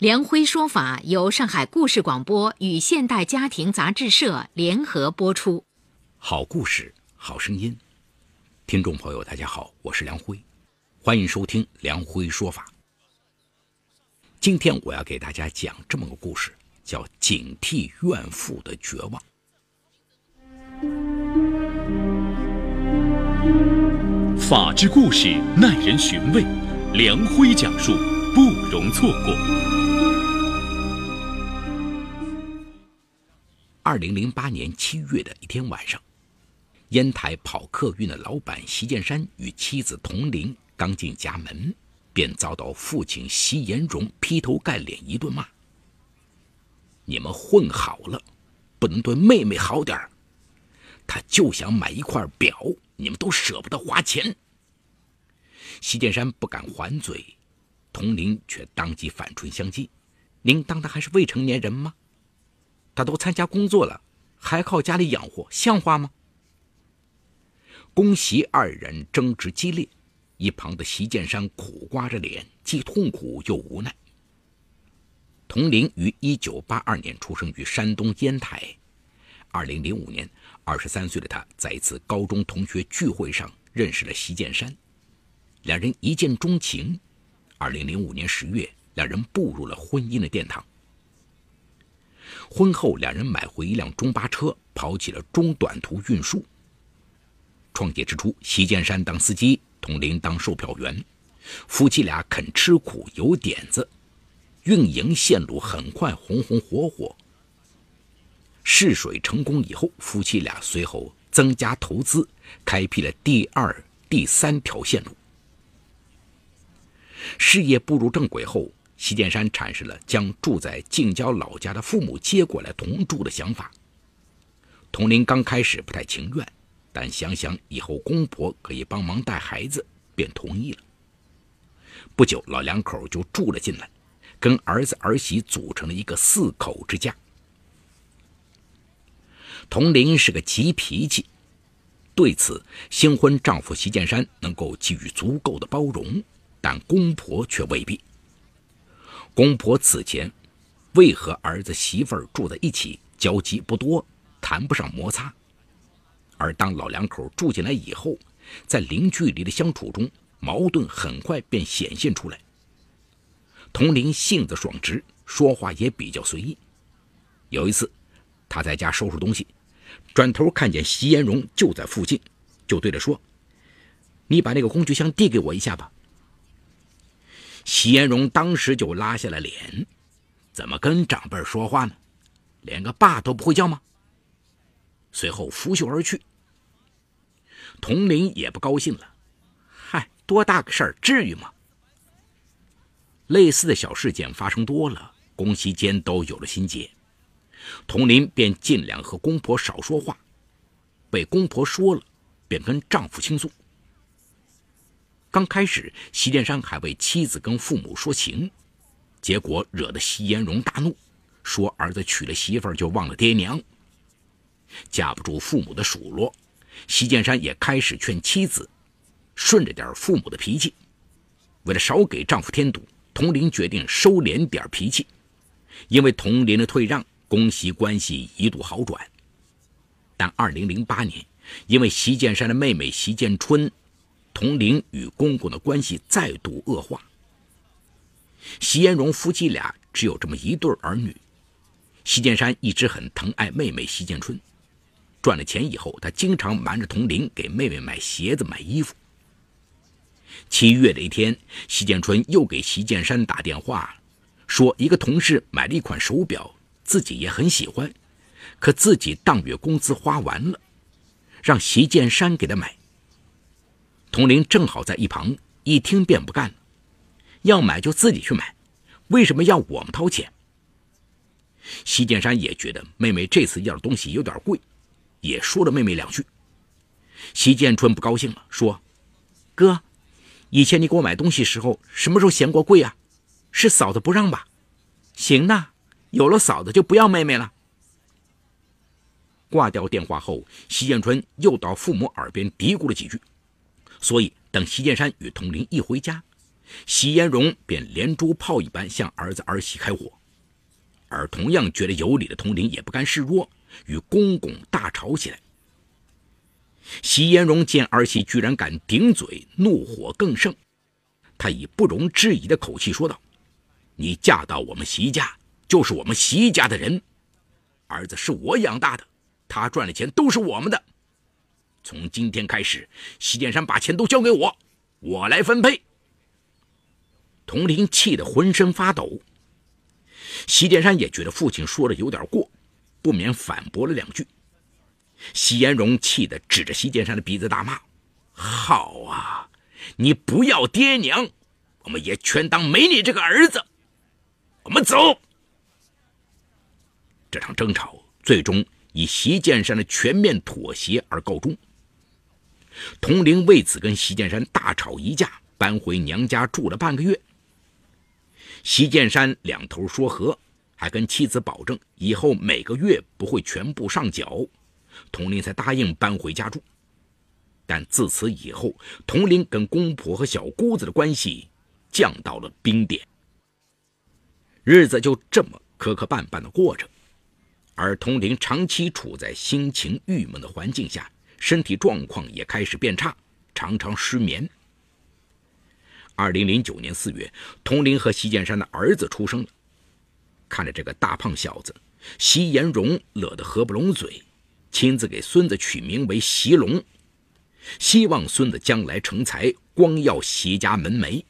梁辉说法由上海故事广播与现代家庭杂志社联合播出。好故事，好声音。听众朋友，大家好，我是梁辉，欢迎收听梁辉说法。今天我要给大家讲这么个故事，叫《警惕怨妇的绝望》。法治故事耐人寻味，梁辉讲述不容错过。二零零八年七月的一天晚上，烟台跑客运的老板席建山与妻子童玲刚进家门，便遭到父亲席延荣劈头盖脸一顿骂：“你们混好了，不能对妹妹好点儿。她就想买一块表，你们都舍不得花钱。”席建山不敢还嘴，童玲却当即反唇相讥：“您当他还是未成年人吗？”他都参加工作了，还靠家里养活，像话吗？公媳二人争执激烈，一旁的席建山苦瓜着脸，既痛苦又无奈。童玲于一九八二年出生于山东烟台，二零零五年，二十三岁的他在一次高中同学聚会上认识了席建山，两人一见钟情。二零零五年十月，两人步入了婚姻的殿堂。婚后，两人买回一辆中巴车，跑起了中短途运输。创业之初，席建山当司机，童林当售票员，夫妻俩肯吃苦，有点子，运营线路很快红红火火。试水成功以后，夫妻俩随后增加投资，开辟了第二、第三条线路。事业步入正轨后。席建山产生了将住在近郊老家的父母接过来同住的想法。童林刚开始不太情愿，但想想以后公婆可以帮忙带孩子，便同意了。不久，老两口就住了进来，跟儿子儿媳组成了一个四口之家。童林是个急脾气，对此新婚丈夫席建山能够给予足够的包容，但公婆却未必。公婆此前为和儿子媳妇住在一起，交集不多，谈不上摩擦。而当老两口住进来以后，在零距离的相处中，矛盾很快便显现出来。童林性子爽直，说话也比较随意。有一次，他在家收拾东西，转头看见席延荣就在附近，就对着说：“你把那个工具箱递给我一下吧。”席延荣当时就拉下了脸，怎么跟长辈说话呢？连个爸都不会叫吗？随后拂袖而去。童林也不高兴了，嗨，多大个事儿，至于吗？类似的小事件发生多了，公媳间都有了心结，童林便尽量和公婆少说话，被公婆说了，便跟丈夫倾诉。刚开始，席建山还为妻子跟父母说情，结果惹得席延荣大怒，说儿子娶了媳妇就忘了爹娘。架不住父母的数落，席建山也开始劝妻子顺着点父母的脾气。为了少给丈夫添堵，童玲决定收敛点脾气。因为童林的退让，公媳关系一度好转。但2008年，因为席建山的妹妹席建春。童玲与公公的关系再度恶化。席延荣夫妻俩只有这么一对儿女，席建山一直很疼爱妹妹席建春。赚了钱以后，他经常瞒着童玲给妹妹买鞋子、买衣服。七月的一天，席建春又给席建山打电话，说一个同事买了一款手表，自己也很喜欢，可自己当月工资花完了，让席建山给他买。童玲正好在一旁，一听便不干了，要买就自己去买，为什么要我们掏钱？席建山也觉得妹妹这次要的东西有点贵，也说了妹妹两句。席建春不高兴了，说：“哥，以前你给我买东西时候，什么时候嫌过贵啊？是嫂子不让吧？行呐，有了嫂子就不要妹妹了。”挂掉电话后，席建春又到父母耳边嘀咕了几句。所以，等席建山与童林一回家，席延荣便连珠炮一般向儿子儿媳开火。而同样觉得有理的童林也不甘示弱，与公公大吵起来。席延荣见儿媳居然敢顶嘴，怒火更盛。他以不容置疑的口气说道：“你嫁到我们席家，就是我们席家的人。儿子是我养大的，他赚的钱都是我们的。从今天开始，席建山把钱都交给我，我来分配。”童林气得浑身发抖。席建山也觉得父亲说的有点过，不免反驳了两句。席延荣气得指着席建山的鼻子大骂：“好啊，你不要爹娘，我们也全当没你这个儿子。我们走。”这场争吵最终以席建山的全面妥协而告终。童玲为此跟席建山大吵一架，搬回娘家住了半个月。席建山两头说和，还跟妻子保证以后每个月不会全部上缴，童林才答应搬回家住。但自此以后，童林跟公婆和小姑子的关系降到了冰点，日子就这么磕磕绊绊的过着。而童林长期处在心情郁闷的环境下，身体状况也开始变差，常常失眠。二零零九年四月，童林和席建山的儿子出生了。看着这个大胖小子，席延荣乐得合不拢嘴，亲自给孙子取名为席龙，希望孙子将来成才，光耀席家门楣。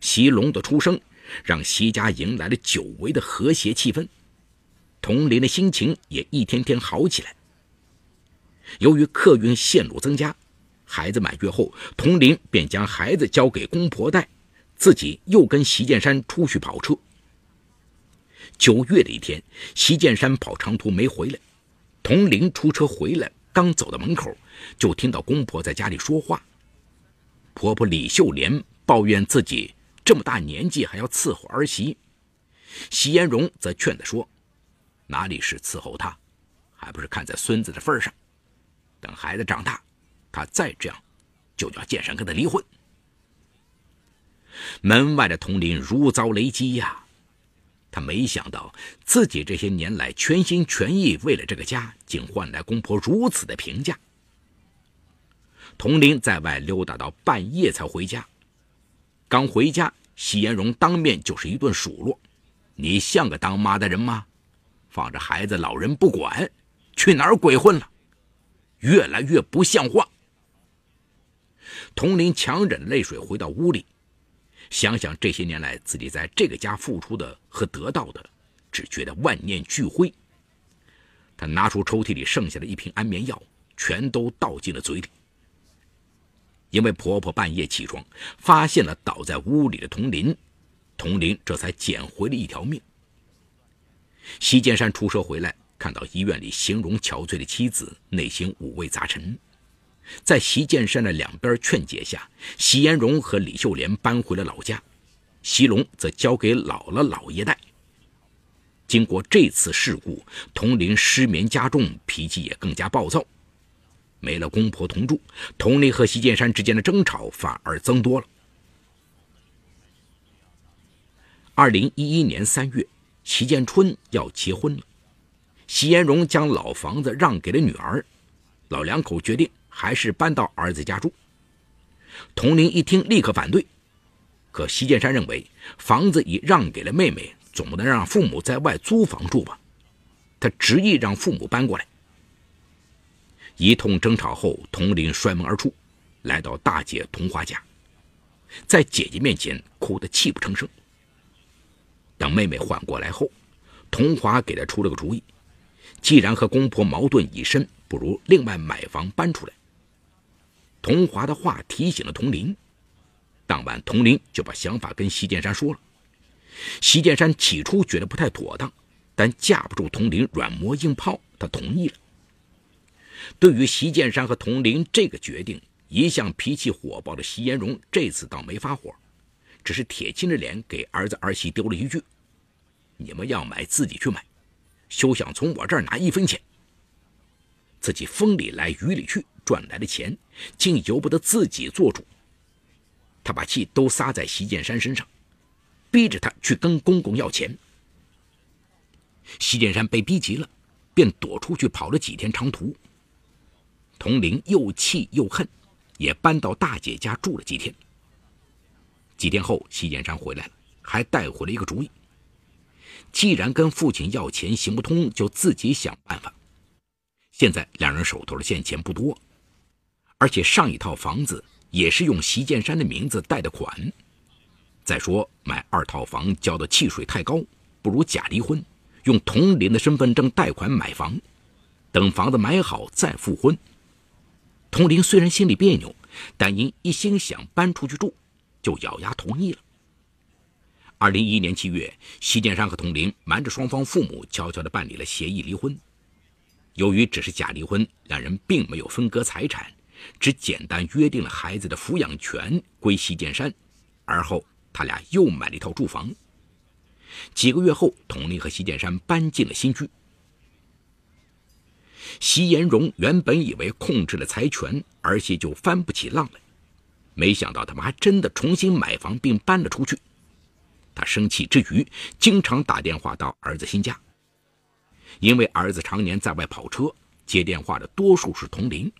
席龙的出生，让席家迎来了久违的和谐气氛，童林的心情也一天天好起来。由于客运线路增加。孩子满月后，童林便将孩子交给公婆带，自己又跟席建山出去跑车。九月的一天，席建山跑长途没回来，童林出车回来，刚走到门口，就听到公婆在家里说话。婆婆李秀莲抱怨自己这么大年纪还要伺候儿媳，席延荣则劝她说：“哪里是伺候她，还不是看在孙子的份上，等孩子长大。”他再这样，就叫剑山跟他离婚。门外的童林如遭雷击呀！他没想到自己这些年来全心全意为了这个家，竟换来公婆如此的评价。童林在外溜达到半夜才回家，刚回家，席延荣当面就是一顿数落：“你像个当妈的人吗？放着孩子老人不管，去哪儿鬼混了？越来越不像话！”童林强忍泪水回到屋里，想想这些年来自己在这个家付出的和得到的，只觉得万念俱灰。他拿出抽屉里剩下的一瓶安眠药，全都倒进了嘴里。因为婆婆半夜起床，发现了倒在屋里的童林，童林这才捡回了一条命。席建山出车回来，看到医院里形容憔悴的妻子，内心五味杂陈。在席建山的两边劝解下，席延荣和李秀莲搬回了老家，席龙则交给姥姥姥爷带。经过这次事故，童林失眠加重，脾气也更加暴躁。没了公婆同住，童林和席建山之间的争吵反而增多了。二零一一年三月，席建春要结婚了，席延荣将老房子让给了女儿，老两口决定。还是搬到儿子家住。童林一听，立刻反对。可席建山认为，房子已让给了妹妹，总不能让父母在外租房住吧？他执意让父母搬过来。一通争吵后，童林摔门而出，来到大姐童华家，在姐姐面前哭得泣不成声。等妹妹缓过来后，童华给他出了个主意：既然和公婆矛盾已深，不如另外买房搬出来。童华的话提醒了童林，当晚童林就把想法跟席建山说了。席建山起初觉得不太妥当，但架不住童林软磨硬泡，他同意了。对于席建山和童林这个决定，一向脾气火爆的席延荣这次倒没发火，只是铁青着脸给儿子儿媳丢了一句：“你们要买自己去买，休想从我这儿拿一分钱。”自己风里来雨里去赚来的钱，竟由不得自己做主。他把气都撒在席建山身上，逼着他去跟公公要钱。席建山被逼急了，便躲出去跑了几天长途。童玲又气又恨，也搬到大姐家住了几天。几天后，席建山回来了，还带回了一个主意：既然跟父亲要钱行不通，就自己想办法。现在两人手头的现钱不多，而且上一套房子也是用席建山的名字贷的款。再说买二套房交的契税太高，不如假离婚。用同林的身份证贷款买房，等房子买好再复婚。童林虽然心里别扭，但因一心想搬出去住，就咬牙同意了。二零一一年七月，席建山和童林瞒着双方父母，悄悄地办理了协议离婚。由于只是假离婚，两人并没有分割财产，只简单约定了孩子的抚养权归席建山。而后，他俩又买了一套住房。几个月后，童林和席建山搬进了新居。席延荣原本以为控制了财权，儿媳就翻不起浪来，没想到他们还真的重新买房并搬了出去。他生气之余，经常打电话到儿子新家。因为儿子常年在外跑车，接电话的多数是童林。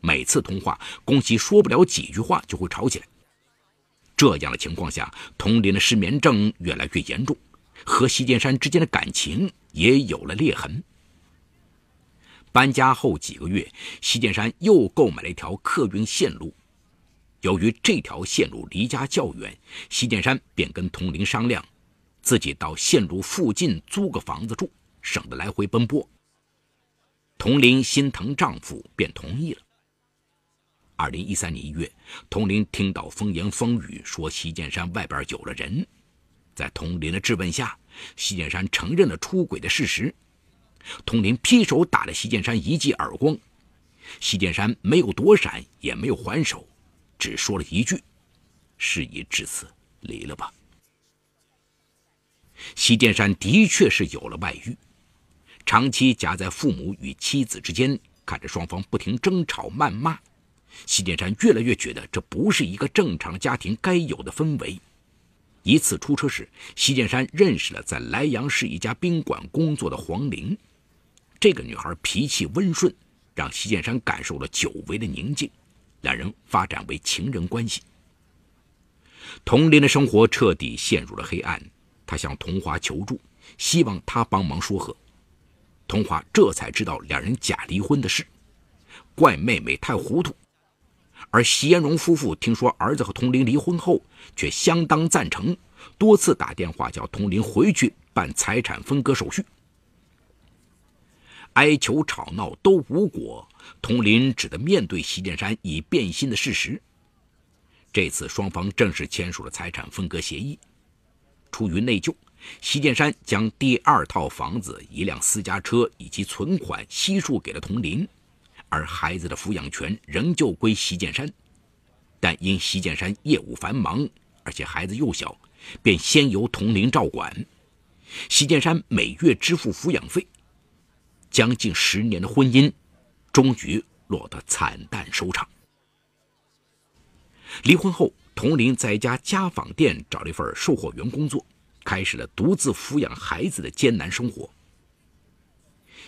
每次通话，宫西说不了几句话就会吵起来。这样的情况下，童林的失眠症越来越严重，和席建山之间的感情也有了裂痕。搬家后几个月，席建山又购买了一条客运线路。由于这条线路离家较远，席建山便跟佟林商量，自己到线路附近租个房子住，省得来回奔波。佟林心疼丈夫，便同意了。二零一三年一月，佟林听到风言风语说席建山外边有了人，在佟林的质问下，席建山承认了出轨的事实。佟林劈手打了席建山一记耳光，席建山没有躲闪，也没有还手，只说了一句：“事已至此，离了吧。”席建山的确是有了外遇，长期夹在父母与妻子之间，看着双方不停争吵谩骂。席建山越来越觉得这不是一个正常家庭该有的氛围。一次出车时，席建山认识了在莱阳市一家宾馆工作的黄玲。这个女孩脾气温顺，让席建山感受了久违的宁静。两人发展为情人关系。童林的生活彻底陷入了黑暗，他向童华求助，希望他帮忙说和。童华这才知道两人假离婚的事，怪妹妹太糊涂。而席延荣夫妇听说儿子和童林离婚后，却相当赞成，多次打电话叫童林回去办财产分割手续。哀求吵闹都无果，童林只得面对席建山已变心的事实。这次双方正式签署了财产分割协议。出于内疚，席建山将第二套房子、一辆私家车以及存款悉数给了童林。而孩子的抚养权仍旧归席建山，但因席建山业务繁忙，而且孩子幼小，便先由童林照管。席建山每月支付抚养费，将近十年的婚姻，终于落得惨淡收场。离婚后，童林在一家家纺店找了一份售货员工作，开始了独自抚养孩子的艰难生活。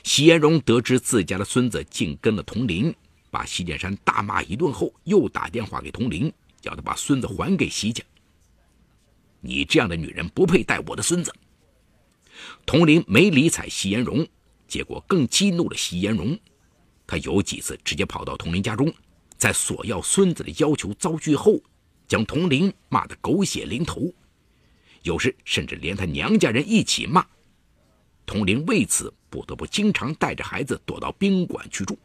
席延荣得知自家的孙子竟跟了童林，把席建山大骂一顿后，又打电话给童林，叫他把孙子还给席家。你这样的女人不配带我的孙子。童林没理睬席延荣，结果更激怒了席延荣。他有几次直接跑到童林家中，在索要孙子的要求遭拒后，将童林骂得狗血淋头，有时甚至连他娘家人一起骂。童林为此不得不经常带着孩子躲到宾馆去住。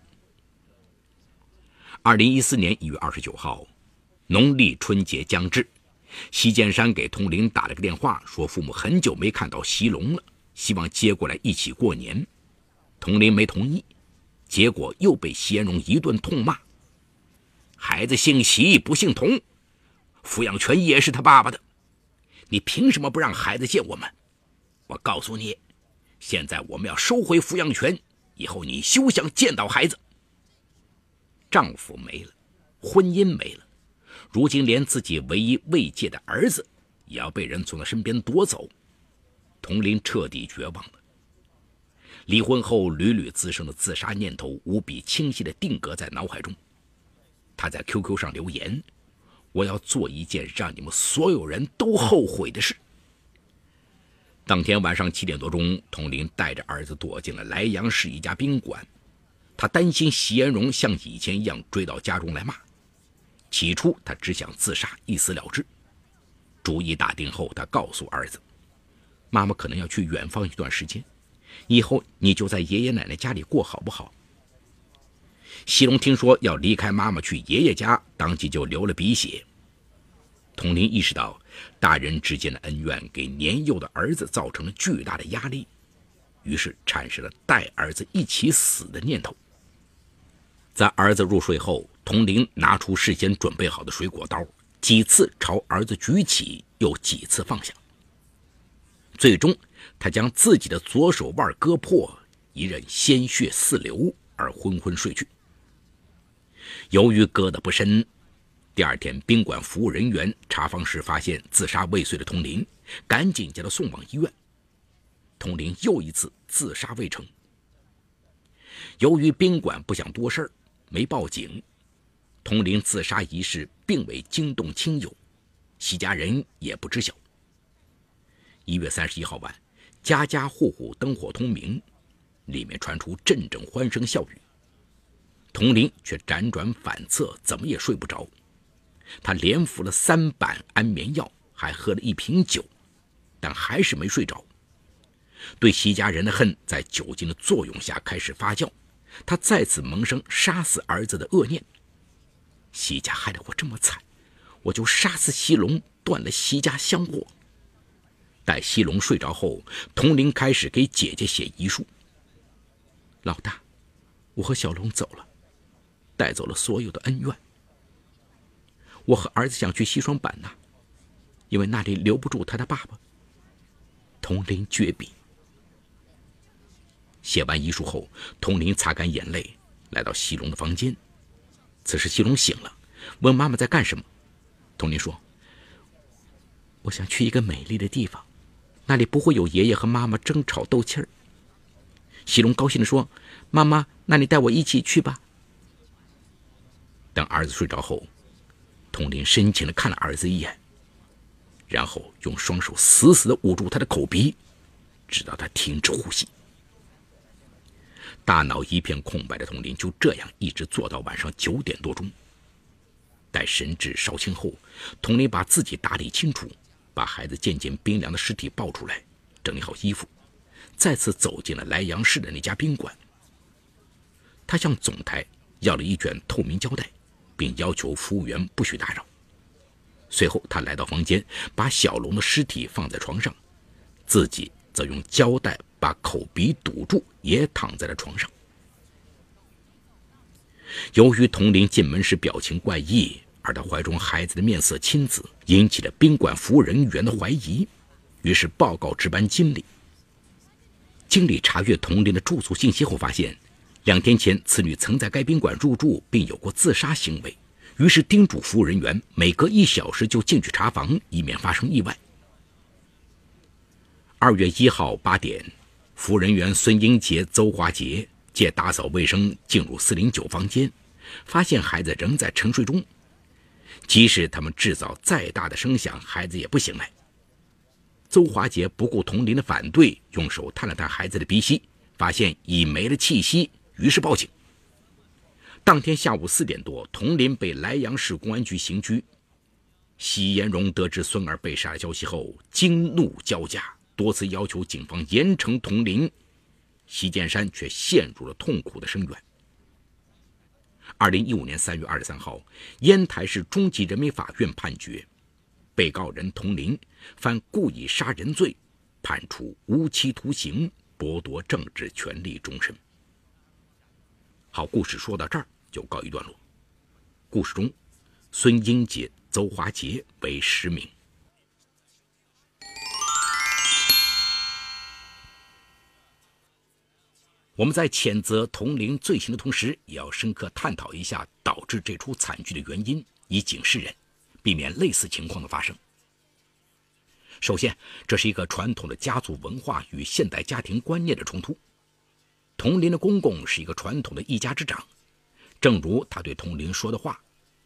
二零一四年一月二十九号，农历春节将至，席建山给童林打了个电话，说父母很久没看到席龙了，希望接过来一起过年。童林没同意，结果又被席延荣一顿痛骂。孩子姓席不姓童，抚养权也是他爸爸的，你凭什么不让孩子见我们？我告诉你，现在我们要收回抚养权，以后你休想见到孩子。丈夫没了，婚姻没了，如今连自己唯一慰藉的儿子也要被人从他身边夺走，童林彻底绝望了。离婚后屡屡滋生的自杀念头无比清晰地定格在脑海中。他在 QQ 上留言：“我要做一件让你们所有人都后悔的事。”当天晚上七点多钟，童林带着儿子躲进了莱阳市一家宾馆。他担心席延荣像以前一样追到家中来骂。起初，他只想自杀一死了之。主意打定后，他告诉儿子：“妈妈可能要去远方一段时间，以后你就在爷爷奶奶家里过好不好？”西龙听说要离开妈妈去爷爷家，当即就流了鼻血。童林意识到，大人之间的恩怨给年幼的儿子造成了巨大的压力，于是产生了带儿子一起死的念头。在儿子入睡后，童玲拿出事先准备好的水果刀，几次朝儿子举起，又几次放下。最终，他将自己的左手腕割破，一人鲜血四流，而昏昏睡去。由于割得不深，第二天宾馆服务人员查房时发现自杀未遂的童林，赶紧将他送往医院。童林又一次自杀未成。由于宾馆不想多事儿。没报警，童林自杀一事并未惊动亲友，席家人也不知晓。一月三十一号晚，家家户户灯火通明，里面传出阵阵欢声笑语。童林却辗转反侧，怎么也睡不着。他连服了三板安眠药，还喝了一瓶酒，但还是没睡着。对席家人的恨在酒精的作用下开始发酵。他再次萌生杀死儿子的恶念。西家害得我这么惨，我就杀死西龙，断了西家香火。待西龙睡着后，童林开始给姐姐写遗书。老大，我和小龙走了，带走了所有的恩怨。我和儿子想去西双版纳，因为那里留不住他的爸爸。童林绝笔。写完遗书后，童林擦干眼泪，来到西龙的房间。此时，西龙醒了，问妈妈在干什么。童林说：“我想去一个美丽的地方，那里不会有爷爷和妈妈争吵斗气儿。”西龙高兴地说：“妈妈，那你带我一起去吧。”等儿子睡着后，童林深情地看了儿子一眼，然后用双手死死地捂住他的口鼻，直到他停止呼吸。大脑一片空白的童林就这样一直坐到晚上九点多钟。待神志稍清后，童林把自己打理清楚，把孩子渐渐冰凉的尸体抱出来，整理好衣服，再次走进了莱阳市的那家宾馆。他向总台要了一卷透明胶带，并要求服务员不许打扰。随后，他来到房间，把小龙的尸体放在床上，自己则用胶带。把口鼻堵住，也躺在了床上。由于童林进门时表情怪异，而他怀中孩子的面色青紫，引起了宾馆服务人员的怀疑，于是报告值班经理。经理查阅童林的住宿信息后，发现两天前此女曾在该宾馆入住，并有过自杀行为，于是叮嘱服务人员每隔一小时就进去查房，以免发生意外。二月一号八点。服务人员孙英杰、邹华杰借打扫卫生进入四零九房间，发现孩子仍在沉睡中。即使他们制造再大的声响，孩子也不醒来。邹华杰不顾童林的反对，用手探了探孩子的鼻息，发现已没了气息，于是报警。当天下午四点多，童林被莱阳市公安局刑拘。席延荣得知孙儿被杀的消息后，惊怒交加。多次要求警方严惩童林，席建山却陷入了痛苦的深渊。二零一五年三月二十三号，烟台市中级人民法院判决，被告人童林犯故意杀人罪，判处无期徒刑，剥夺政治权利终身。好，故事说到这儿就告一段落。故事中，孙英杰、邹华杰为实名。我们在谴责童林罪行的同时，也要深刻探讨一下导致这出惨剧的原因，以警示人，避免类似情况的发生。首先，这是一个传统的家族文化与现代家庭观念的冲突。童林的公公是一个传统的一家之长，正如他对童林说的话：“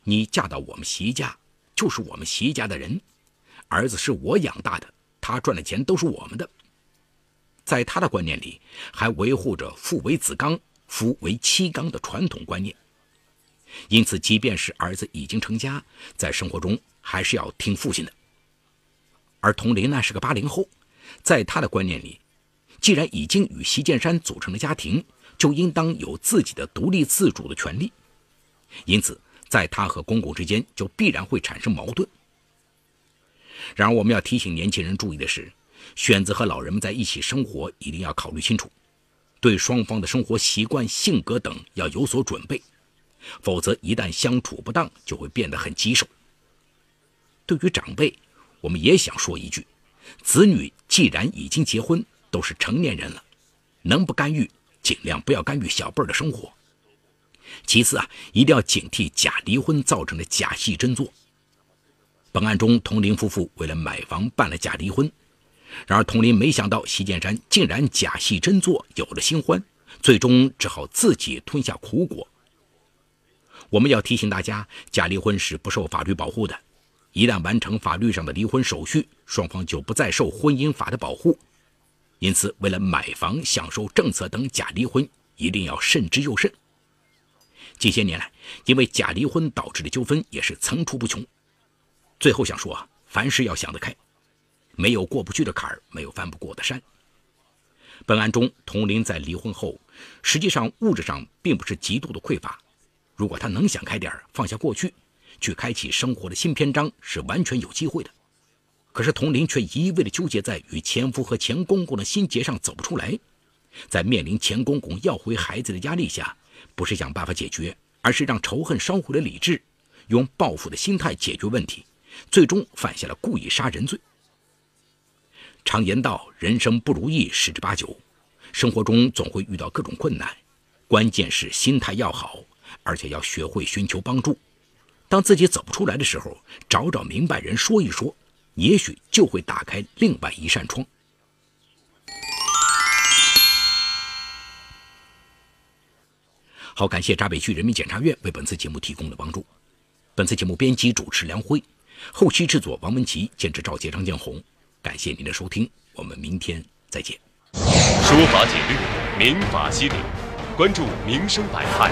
你嫁到我们席家，就是我们席家的人，儿子是我养大的，他赚的钱都是我们的。”在他的观念里，还维护着父为子纲、夫为妻纲的传统观念。因此，即便是儿子已经成家，在生活中还是要听父亲的。而童林呢是个八零后，在他的观念里，既然已经与席建山组成了家庭，就应当有自己的独立自主的权利。因此，在他和公公之间就必然会产生矛盾。然而，我们要提醒年轻人注意的是。选择和老人们在一起生活，一定要考虑清楚，对双方的生活习惯、性格等要有所准备，否则一旦相处不当，就会变得很棘手。对于长辈，我们也想说一句：子女既然已经结婚，都是成年人了，能不干预尽量不要干预小辈儿的生活。其次啊，一定要警惕假离婚造成的假戏真做。本案中，同龄夫妇为了买房办了假离婚。然而，童林没想到席建山竟然假戏真做，有了新欢，最终只好自己吞下苦果。我们要提醒大家，假离婚是不受法律保护的，一旦完成法律上的离婚手续，双方就不再受婚姻法的保护。因此，为了买房、享受政策等假离婚，一定要慎之又慎。近些年来，因为假离婚导致的纠纷也是层出不穷。最后想说啊，凡事要想得开。没有过不去的坎儿，没有翻不过的山。本案中，童林在离婚后，实际上物质上并不是极度的匮乏。如果他能想开点儿，放下过去，去开启生活的新篇章，是完全有机会的。可是童林却一味的纠结在与前夫和前公公的心结上走不出来，在面临前公公要回孩子的压力下，不是想办法解决，而是让仇恨烧毁了理智，用报复的心态解决问题，最终犯下了故意杀人罪。常言道：“人生不如意十之八九，生活中总会遇到各种困难，关键是心态要好，而且要学会寻求帮助。当自己走不出来的时候，找找明白人说一说，也许就会打开另外一扇窗。”好，感谢闸北区人民检察院为本次节目提供的帮助。本次节目编辑主持梁辉，后期制作王文琪，监制赵杰、张建红。感谢您的收听，我们明天再见。说法解律，民法析理，关注民生百态。